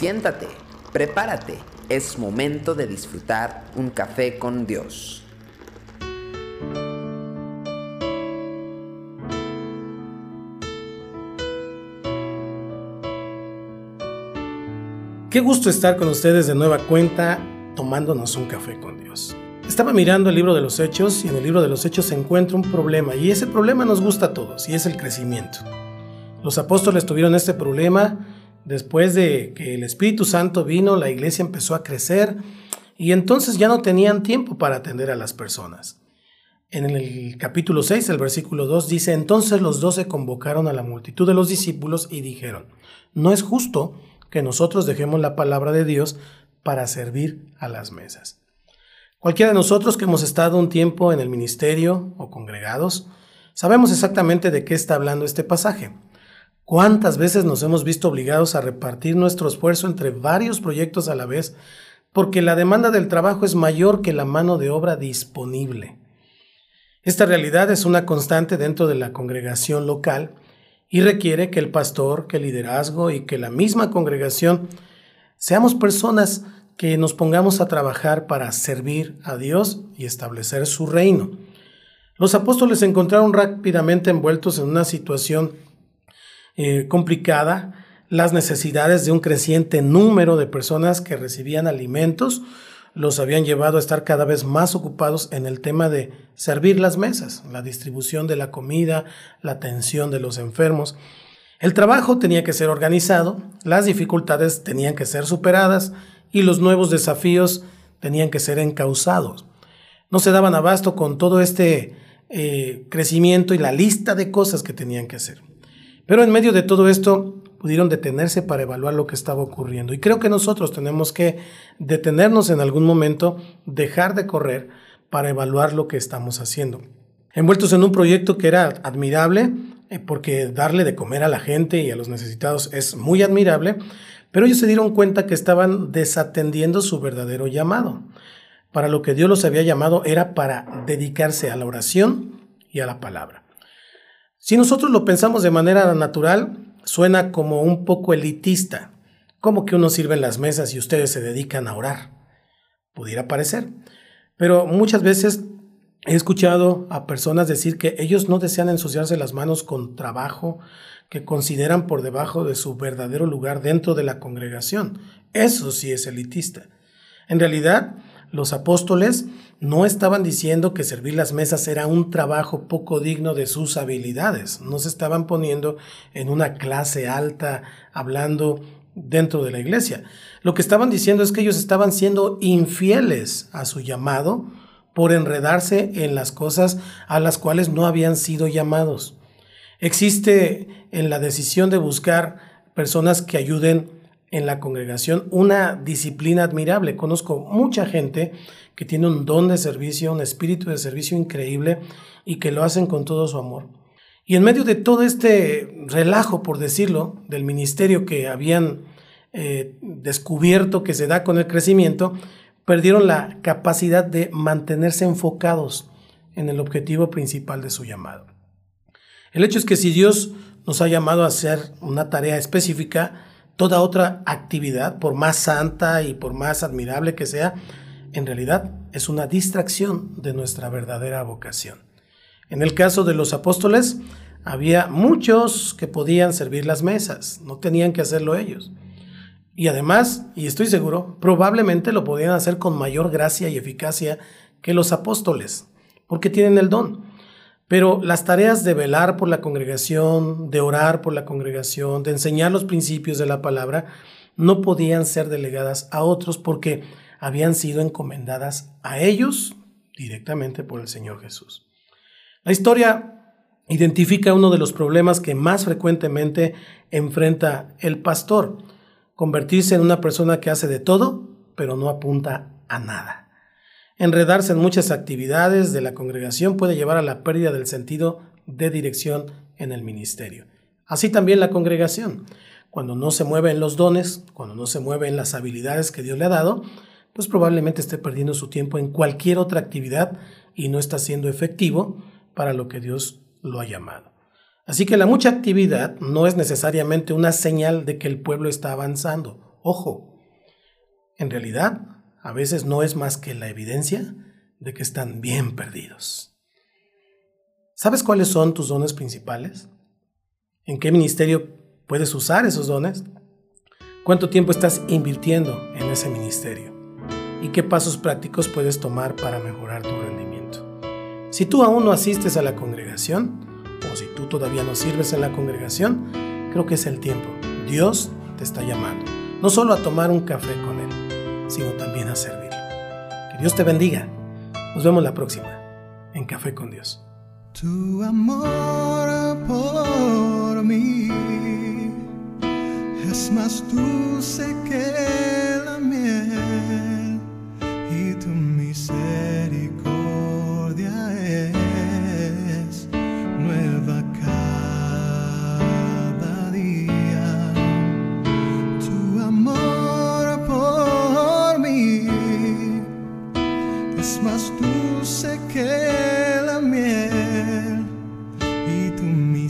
Siéntate, prepárate, es momento de disfrutar un café con Dios. Qué gusto estar con ustedes de nueva cuenta tomándonos un café con Dios. Estaba mirando el libro de los Hechos y en el libro de los Hechos se encuentra un problema y ese problema nos gusta a todos y es el crecimiento. Los apóstoles tuvieron este problema después de que el Espíritu Santo vino, la iglesia empezó a crecer y entonces ya no tenían tiempo para atender a las personas. En el capítulo 6, el versículo 2 dice, entonces los doce convocaron a la multitud de los discípulos y dijeron, no es justo que nosotros dejemos la palabra de Dios para servir a las mesas. Cualquiera de nosotros que hemos estado un tiempo en el ministerio o congregados, sabemos exactamente de qué está hablando este pasaje. ¿Cuántas veces nos hemos visto obligados a repartir nuestro esfuerzo entre varios proyectos a la vez porque la demanda del trabajo es mayor que la mano de obra disponible? Esta realidad es una constante dentro de la congregación local y requiere que el pastor, que el liderazgo y que la misma congregación seamos personas que nos pongamos a trabajar para servir a Dios y establecer su reino. Los apóstoles se encontraron rápidamente envueltos en una situación eh, complicada, las necesidades de un creciente número de personas que recibían alimentos, los habían llevado a estar cada vez más ocupados en el tema de servir las mesas, la distribución de la comida, la atención de los enfermos. El trabajo tenía que ser organizado, las dificultades tenían que ser superadas y los nuevos desafíos tenían que ser encausados. No se daban abasto con todo este eh, crecimiento y la lista de cosas que tenían que hacer. Pero en medio de todo esto, pudieron detenerse para evaluar lo que estaba ocurriendo. Y creo que nosotros tenemos que detenernos en algún momento, dejar de correr para evaluar lo que estamos haciendo. Envueltos en un proyecto que era admirable, eh, porque darle de comer a la gente y a los necesitados es muy admirable, pero ellos se dieron cuenta que estaban desatendiendo su verdadero llamado. Para lo que Dios los había llamado era para dedicarse a la oración y a la palabra. Si nosotros lo pensamos de manera natural, suena como un poco elitista, como que uno sirve en las mesas y ustedes se dedican a orar. Pudiera parecer. Pero muchas veces he escuchado a personas decir que ellos no desean ensuciarse las manos con trabajo que consideran por debajo de su verdadero lugar dentro de la congregación. Eso sí es elitista. En realidad, los apóstoles no estaban diciendo que servir las mesas era un trabajo poco digno de sus habilidades, no se estaban poniendo en una clase alta hablando dentro de la iglesia. Lo que estaban diciendo es que ellos estaban siendo infieles a su llamado por enredarse en las cosas a las cuales no habían sido llamados. Existe en la decisión de buscar personas que ayuden en la congregación una disciplina admirable. Conozco mucha gente que tiene un don de servicio, un espíritu de servicio increíble y que lo hacen con todo su amor. Y en medio de todo este relajo, por decirlo, del ministerio que habían eh, descubierto que se da con el crecimiento, perdieron la capacidad de mantenerse enfocados en el objetivo principal de su llamado. El hecho es que si Dios nos ha llamado a hacer una tarea específica, toda otra actividad, por más santa y por más admirable que sea, en realidad es una distracción de nuestra verdadera vocación. En el caso de los apóstoles, había muchos que podían servir las mesas, no tenían que hacerlo ellos. Y además, y estoy seguro, probablemente lo podían hacer con mayor gracia y eficacia que los apóstoles, porque tienen el don. Pero las tareas de velar por la congregación, de orar por la congregación, de enseñar los principios de la palabra, no podían ser delegadas a otros porque habían sido encomendadas a ellos directamente por el Señor Jesús. La historia identifica uno de los problemas que más frecuentemente enfrenta el pastor, convertirse en una persona que hace de todo, pero no apunta a nada. Enredarse en muchas actividades de la congregación puede llevar a la pérdida del sentido de dirección en el ministerio. Así también la congregación. Cuando no se mueve en los dones, cuando no se mueve en las habilidades que Dios le ha dado, pues probablemente esté perdiendo su tiempo en cualquier otra actividad y no está siendo efectivo para lo que Dios lo ha llamado. Así que la mucha actividad no es necesariamente una señal de que el pueblo está avanzando. Ojo, en realidad a veces no es más que la evidencia de que están bien perdidos. ¿Sabes cuáles son tus dones principales? ¿En qué ministerio puedes usar esos dones? ¿Cuánto tiempo estás invirtiendo en ese ministerio? ¿Y qué pasos prácticos puedes tomar para mejorar tu rendimiento? Si tú aún no asistes a la congregación, o si tú todavía no sirves en la congregación, creo que es el tiempo. Dios te está llamando, no solo a tomar un café con Él, sino también a servirlo. Que Dios te bendiga. Nos vemos la próxima en Café con Dios. Tu amor por mí es más dulce que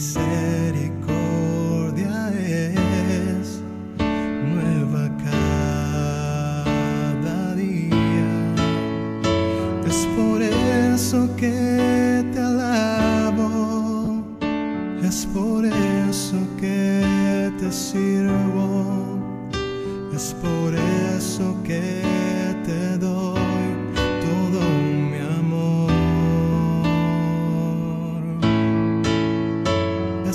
misericordia es nueva cada día. Es por eso que te alabo, es por eso que te sirvo, es por eso que te doy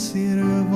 eso